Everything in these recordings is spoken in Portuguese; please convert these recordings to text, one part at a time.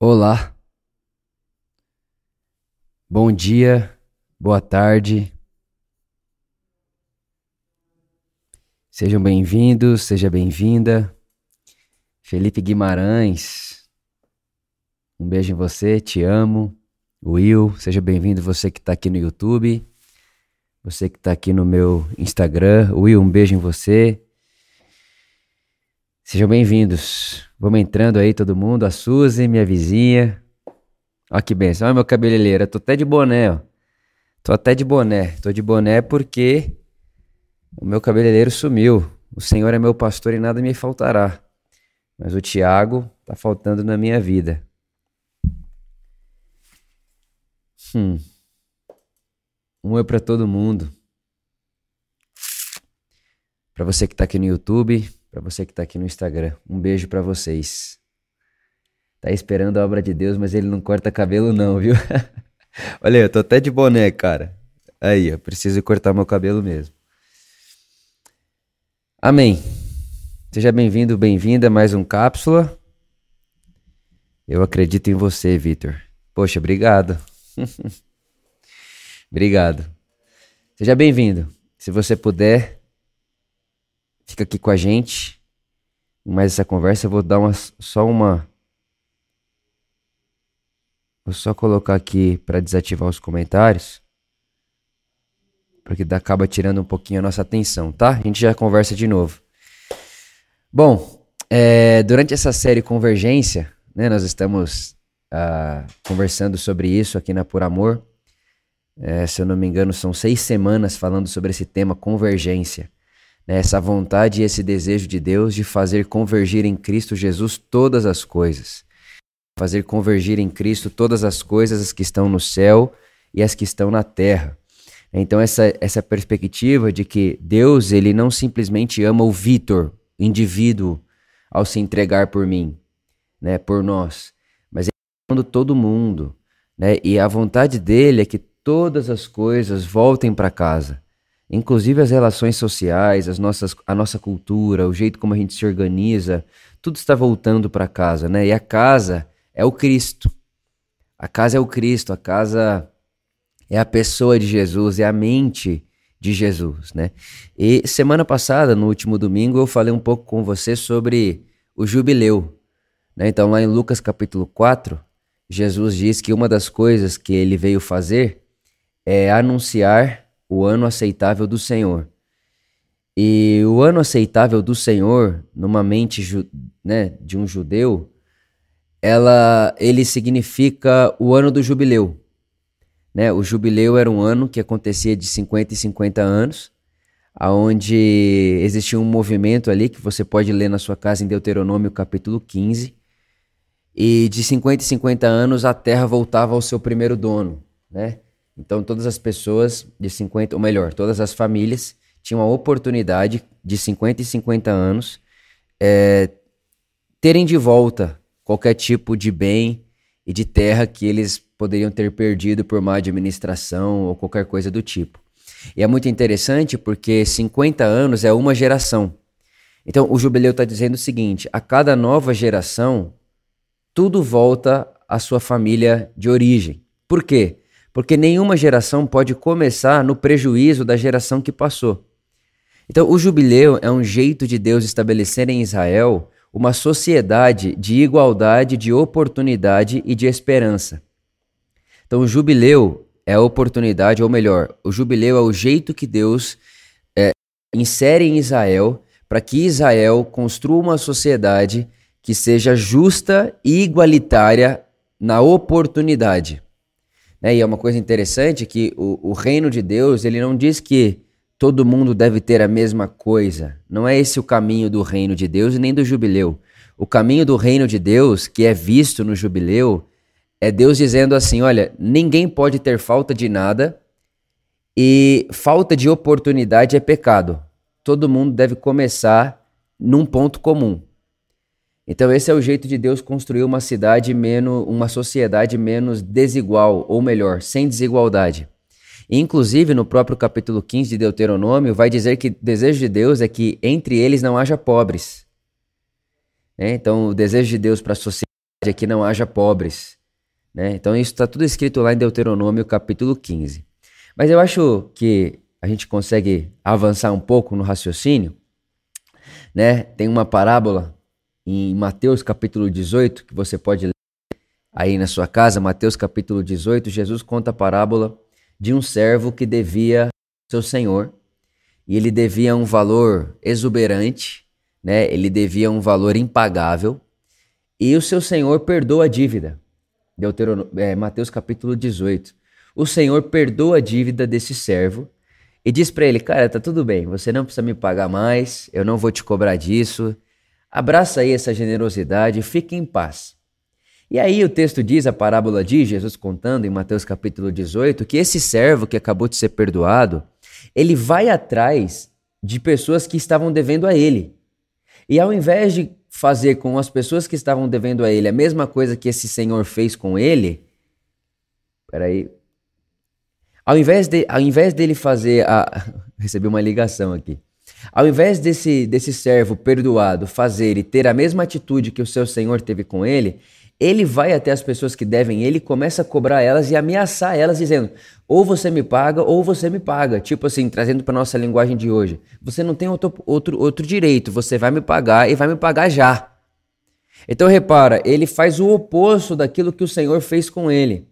Olá, bom dia, boa tarde. Sejam bem-vindos, seja bem-vinda. Felipe Guimarães, um beijo em você, te amo. Will, seja bem-vindo você que está aqui no YouTube, você que está aqui no meu Instagram. Will, um beijo em você. Sejam bem-vindos. Vamos entrando aí todo mundo. A Suzy, minha vizinha. Olha que benção. Olha meu cabeleireiro. tô até de boné, ó. Tô até de boné. Tô de boné porque o meu cabeleireiro sumiu. O Senhor é meu pastor e nada me faltará. Mas o Tiago tá faltando na minha vida. Hum. Um oi para todo mundo. Para você que tá aqui no YouTube, para você que está aqui no Instagram. Um beijo para vocês. Tá esperando a obra de Deus, mas ele não corta cabelo não, viu? Olha, eu tô até de boné, cara. Aí, eu preciso cortar meu cabelo mesmo. Amém. Seja bem-vindo, bem-vinda a mais um cápsula. Eu acredito em você, Vitor. Poxa, obrigado. obrigado. Seja bem-vindo. Se você puder, Fica aqui com a gente. Mais essa conversa, eu vou dar uma, só uma. Vou só colocar aqui para desativar os comentários. Porque acaba tirando um pouquinho a nossa atenção, tá? A gente já conversa de novo. Bom, é, durante essa série Convergência, né, nós estamos uh, conversando sobre isso aqui na Por Amor. É, se eu não me engano, são seis semanas falando sobre esse tema convergência essa vontade e esse desejo de Deus de fazer convergir em Cristo Jesus todas as coisas. Fazer convergir em Cristo todas as coisas, as que estão no céu e as que estão na terra. Então, essa, essa perspectiva de que Deus ele não simplesmente ama o Vitor, indivíduo, ao se entregar por mim, né, por nós, mas ele ama todo mundo. Né, e a vontade dele é que todas as coisas voltem para casa. Inclusive as relações sociais, as nossas, a nossa cultura, o jeito como a gente se organiza, tudo está voltando para casa, né? E a casa é o Cristo. A casa é o Cristo, a casa é a pessoa de Jesus, é a mente de Jesus, né? E semana passada, no último domingo, eu falei um pouco com você sobre o jubileu. Né? Então, lá em Lucas capítulo 4, Jesus diz que uma das coisas que ele veio fazer é anunciar o ano aceitável do Senhor. E o ano aceitável do Senhor, numa mente né, de um judeu, ela, ele significa o ano do jubileu. Né? O jubileu era um ano que acontecia de 50 e 50 anos, aonde existia um movimento ali que você pode ler na sua casa em Deuteronômio capítulo 15. E de 50 e 50 anos a terra voltava ao seu primeiro dono, né? Então, todas as pessoas de 50, ou melhor, todas as famílias tinham a oportunidade de 50 e 50 anos é, terem de volta qualquer tipo de bem e de terra que eles poderiam ter perdido por má administração ou qualquer coisa do tipo. E é muito interessante porque 50 anos é uma geração. Então, o jubileu está dizendo o seguinte: a cada nova geração, tudo volta à sua família de origem. Por quê? Porque nenhuma geração pode começar no prejuízo da geração que passou. Então, o jubileu é um jeito de Deus estabelecer em Israel uma sociedade de igualdade, de oportunidade e de esperança. Então, o jubileu é a oportunidade, ou melhor, o jubileu é o jeito que Deus é, insere em Israel para que Israel construa uma sociedade que seja justa e igualitária na oportunidade. Né? E é uma coisa interessante que o, o reino de Deus, ele não diz que todo mundo deve ter a mesma coisa. Não é esse o caminho do reino de Deus e nem do jubileu. O caminho do reino de Deus, que é visto no jubileu, é Deus dizendo assim: olha, ninguém pode ter falta de nada e falta de oportunidade é pecado. Todo mundo deve começar num ponto comum. Então esse é o jeito de Deus construir uma cidade menos, uma sociedade menos desigual, ou melhor, sem desigualdade. Inclusive, no próprio capítulo 15 de Deuteronômio, vai dizer que o desejo de Deus é que entre eles não haja pobres. É, então, o desejo de Deus para a sociedade é que não haja pobres. Né? Então isso está tudo escrito lá em Deuteronômio capítulo 15. Mas eu acho que a gente consegue avançar um pouco no raciocínio. Né? Tem uma parábola em Mateus capítulo 18 que você pode ler aí na sua casa, Mateus capítulo 18, Jesus conta a parábola de um servo que devia seu senhor e ele devia um valor exuberante, né? Ele devia um valor impagável e o seu senhor perdoa a dívida. Deuteron... É, Mateus capítulo 18. O senhor perdoa a dívida desse servo e diz para ele: Cara, tá tudo bem, você não precisa me pagar mais, eu não vou te cobrar disso. Abraça aí essa generosidade, fique em paz. E aí o texto diz, a parábola de Jesus contando em Mateus capítulo 18, que esse servo que acabou de ser perdoado, ele vai atrás de pessoas que estavam devendo a ele. E ao invés de fazer com as pessoas que estavam devendo a ele a mesma coisa que esse senhor fez com ele, peraí, ao invés, de, ao invés dele fazer a. Recebi uma ligação aqui. Ao invés desse, desse servo perdoado fazer e ter a mesma atitude que o seu senhor teve com ele, ele vai até as pessoas que devem ele, começa a cobrar elas e ameaçar elas, dizendo: ou você me paga, ou você me paga. Tipo assim, trazendo para nossa linguagem de hoje. Você não tem outro, outro, outro direito, você vai me pagar e vai me pagar já. Então repara, ele faz o oposto daquilo que o Senhor fez com ele.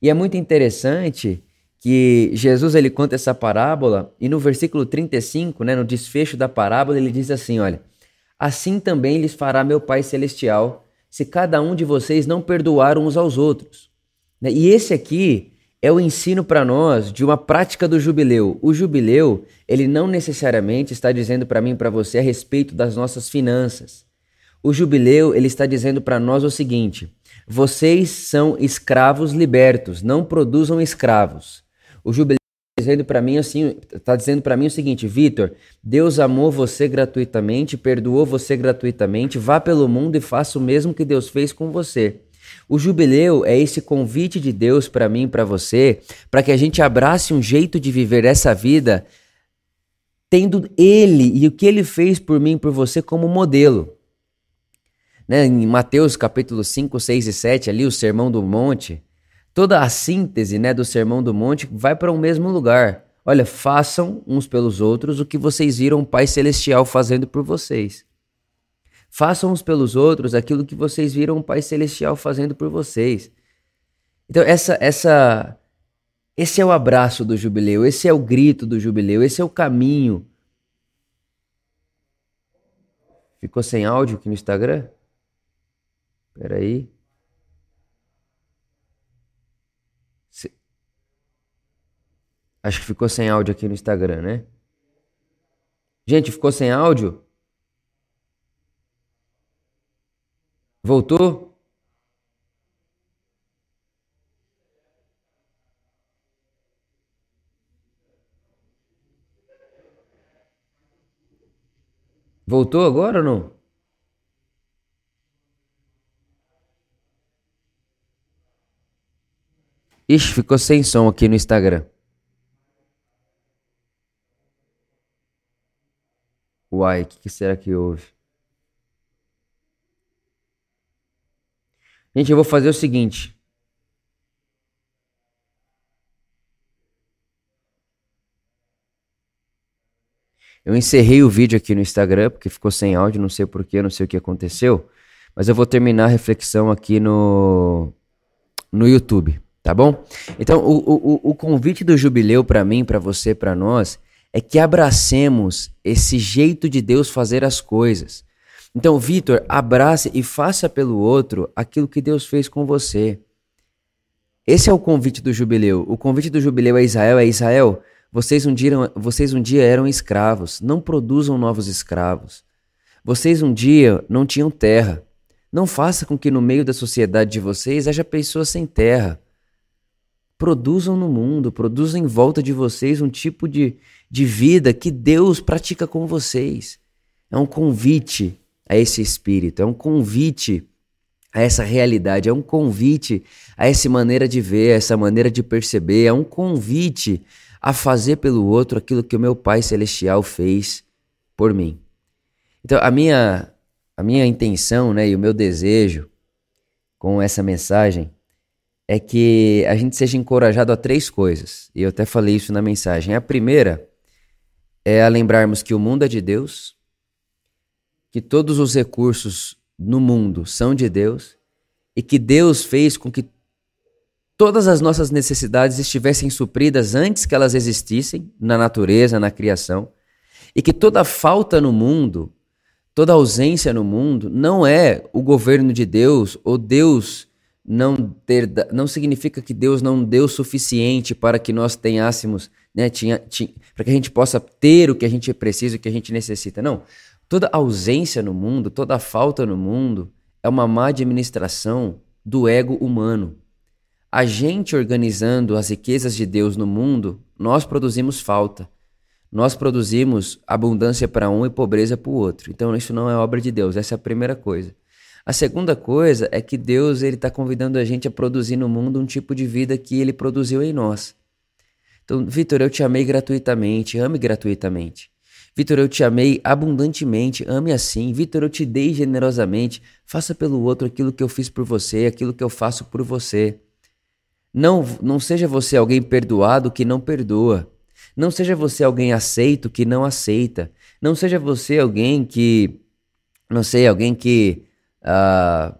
E é muito interessante que Jesus ele conta essa parábola e no versículo 35, né, no desfecho da parábola, ele diz assim, olha: Assim também lhes fará meu Pai celestial, se cada um de vocês não perdoar uns aos outros. Né, e esse aqui é o ensino para nós de uma prática do jubileu. O jubileu, ele não necessariamente está dizendo para mim e para você a respeito das nossas finanças. O jubileu, ele está dizendo para nós o seguinte: vocês são escravos libertos, não produzam escravos. O jubileu dizendo para mim assim, tá dizendo para mim o seguinte, Vitor, Deus amou você gratuitamente, perdoou você gratuitamente, vá pelo mundo e faça o mesmo que Deus fez com você. O jubileu é esse convite de Deus para mim, para você, para que a gente abrace um jeito de viver essa vida tendo ele e o que ele fez por mim, por você como modelo. Né? Em Mateus capítulo 5, 6 e 7, ali o Sermão do Monte, toda a síntese né, do Sermão do Monte vai para o um mesmo lugar. Olha, façam uns pelos outros o que vocês viram o Pai Celestial fazendo por vocês. Façam uns pelos outros aquilo que vocês viram o Pai Celestial fazendo por vocês. Então, essa, essa, esse é o abraço do jubileu, esse é o grito do jubileu, esse é o caminho. Ficou sem áudio aqui no Instagram? Peraí. Acho que ficou sem áudio aqui no Instagram, né? Gente, ficou sem áudio? Voltou? Voltou agora ou não? Ixi, ficou sem som aqui no Instagram. Uai, o que, que será que houve? Gente, eu vou fazer o seguinte. Eu encerrei o vídeo aqui no Instagram, porque ficou sem áudio, não sei porquê, não sei o que aconteceu. Mas eu vou terminar a reflexão aqui no, no YouTube, tá bom? Então, o, o, o convite do jubileu para mim, para você, para nós, é que abracemos esse jeito de Deus fazer as coisas. Então, Vitor, abrace e faça pelo outro aquilo que Deus fez com você. Esse é o convite do jubileu. O convite do jubileu a Israel é Israel, vocês um dia, vocês um dia eram escravos, não produzam novos escravos. Vocês um dia não tinham terra. Não faça com que no meio da sociedade de vocês haja pessoas sem terra. Produzam no mundo, produzam em volta de vocês um tipo de, de vida que Deus pratica com vocês. É um convite a esse espírito, é um convite a essa realidade, é um convite a essa maneira de ver, a essa maneira de perceber, é um convite a fazer pelo outro aquilo que o meu Pai celestial fez por mim. Então, a minha a minha intenção, né, e o meu desejo com essa mensagem é que a gente seja encorajado a três coisas. E eu até falei isso na mensagem. A primeira é a lembrarmos que o mundo é de Deus, que todos os recursos no mundo são de Deus e que Deus fez com que todas as nossas necessidades estivessem supridas antes que elas existissem na natureza, na criação, e que toda falta no mundo, toda ausência no mundo não é o governo de Deus ou Deus não ter não significa que Deus não deu o suficiente para que nós tenhássemos, né, tinha, tinha, para que a gente possa ter o que a gente precisa, o que a gente necessita. Não. Toda ausência no mundo, toda falta no mundo é uma má administração do ego humano. A gente organizando as riquezas de Deus no mundo, nós produzimos falta. Nós produzimos abundância para um e pobreza para o outro. Então isso não é obra de Deus, essa é a primeira coisa. A segunda coisa é que Deus ele está convidando a gente a produzir no mundo um tipo de vida que Ele produziu em nós. Então, Vitor, eu te amei gratuitamente, ame gratuitamente. Vitor, eu te amei abundantemente, ame assim. Vitor, eu te dei generosamente, faça pelo outro aquilo que eu fiz por você, aquilo que eu faço por você. Não, não seja você alguém perdoado que não perdoa. Não seja você alguém aceito que não aceita. Não seja você alguém que, não sei, alguém que uh,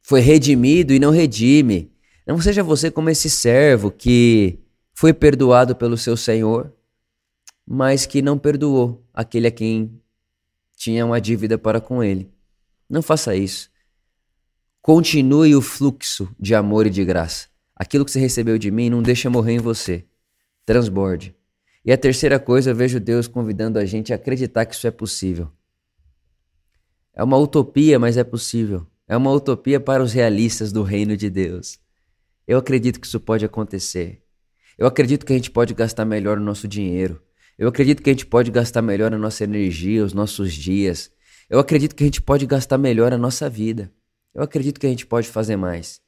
foi redimido e não redime. Não seja você como esse servo que foi perdoado pelo seu Senhor, mas que não perdoou aquele a quem tinha uma dívida para com ele. Não faça isso. Continue o fluxo de amor e de graça. Aquilo que você recebeu de mim não deixa morrer em você. Transborde. E a terceira coisa, eu vejo Deus convidando a gente a acreditar que isso é possível. É uma utopia, mas é possível. É uma utopia para os realistas do reino de Deus. Eu acredito que isso pode acontecer. Eu acredito que a gente pode gastar melhor o nosso dinheiro. Eu acredito que a gente pode gastar melhor a nossa energia, os nossos dias. Eu acredito que a gente pode gastar melhor a nossa vida. Eu acredito que a gente pode fazer mais.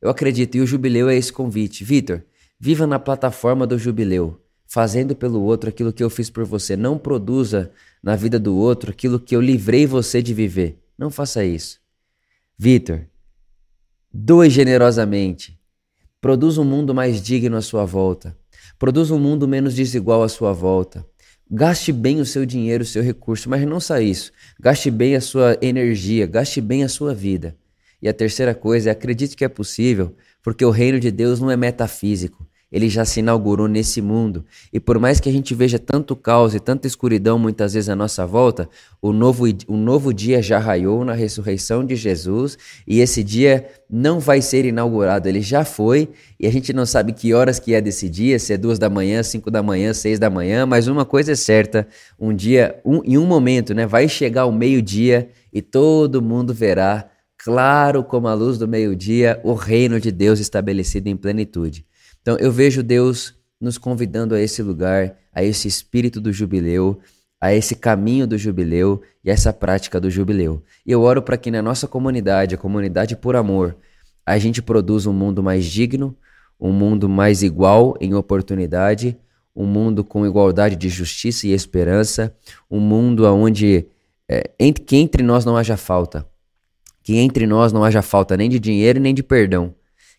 Eu acredito, e o jubileu é esse convite. Vitor, viva na plataforma do jubileu fazendo pelo outro aquilo que eu fiz por você. Não produza na vida do outro aquilo que eu livrei você de viver. Não faça isso. Vitor, doe generosamente. Produza um mundo mais digno à sua volta. Produza um mundo menos desigual à sua volta. Gaste bem o seu dinheiro, o seu recurso, mas não só isso. Gaste bem a sua energia, gaste bem a sua vida. E a terceira coisa é acredite que é possível, porque o reino de Deus não é metafísico ele já se inaugurou nesse mundo. E por mais que a gente veja tanto caos e tanta escuridão muitas vezes à nossa volta, o novo, o novo dia já raiou na ressurreição de Jesus e esse dia não vai ser inaugurado, ele já foi e a gente não sabe que horas que é desse dia, se é duas da manhã, cinco da manhã, seis da manhã, mas uma coisa é certa, um dia, um, em um momento, né, vai chegar o meio-dia e todo mundo verá claro como a luz do meio-dia o reino de Deus estabelecido em plenitude. Então eu vejo Deus nos convidando a esse lugar, a esse espírito do jubileu, a esse caminho do jubileu e a essa prática do jubileu. E eu oro para que na nossa comunidade, a comunidade por amor, a gente produza um mundo mais digno, um mundo mais igual em oportunidade, um mundo com igualdade de justiça e esperança, um mundo onde é, entre, que entre nós não haja falta, que entre nós não haja falta nem de dinheiro nem de perdão,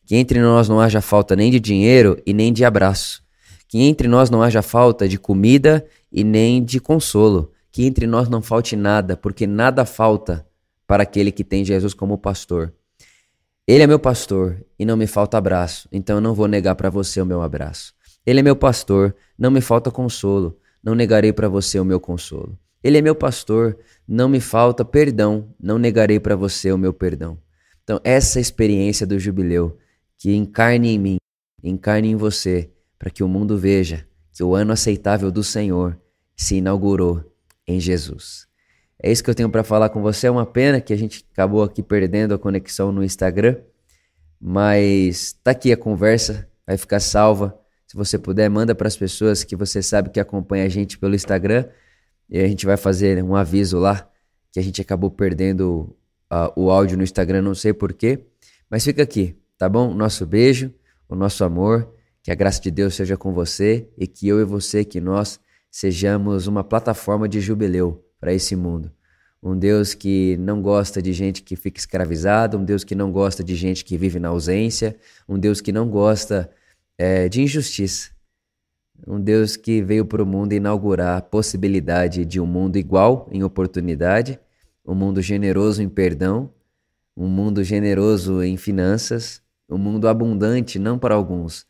que entre nós não haja falta nem de dinheiro e nem de abraço. Que entre nós não haja falta de comida e nem de consolo. Que entre nós não falte nada, porque nada falta para aquele que tem Jesus como pastor. Ele é meu pastor e não me falta abraço, então eu não vou negar para você o meu abraço. Ele é meu pastor, não me falta consolo, não negarei para você o meu consolo. Ele é meu pastor, não me falta perdão, não negarei para você o meu perdão. Então, essa experiência do jubileu que encarne em mim, encarne em você, para que o mundo veja que o ano aceitável do Senhor se inaugurou em Jesus. É isso que eu tenho para falar com você. É uma pena que a gente acabou aqui perdendo a conexão no Instagram, mas tá aqui a conversa, vai ficar salva. Se você puder, manda para as pessoas que você sabe que acompanha a gente pelo Instagram e a gente vai fazer um aviso lá que a gente acabou perdendo uh, o áudio no Instagram, não sei porquê, mas fica aqui tá bom? Nosso beijo, o nosso amor, que a graça de Deus seja com você e que eu e você, que nós sejamos uma plataforma de jubileu para esse mundo. um Deus que não gosta de gente que fica escravizada, um Deus que não gosta de gente que vive na ausência, um Deus que não gosta é, de injustiça. Um Deus que veio para o mundo inaugurar a possibilidade de um mundo igual em oportunidade, um mundo generoso em perdão, um mundo generoso em finanças, um mundo abundante não para alguns,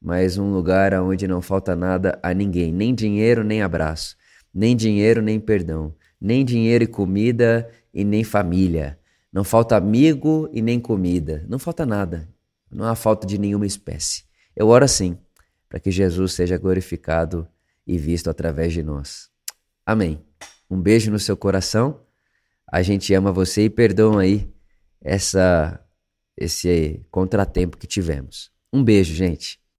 mas um lugar onde não falta nada a ninguém, nem dinheiro, nem abraço, nem dinheiro, nem perdão, nem dinheiro e comida e nem família. Não falta amigo e nem comida. Não falta nada. Não há falta de nenhuma espécie. Eu oro assim, para que Jesus seja glorificado e visto através de nós. Amém. Um beijo no seu coração. A gente ama você e perdoa aí essa esse contratempo que tivemos. Um beijo, gente.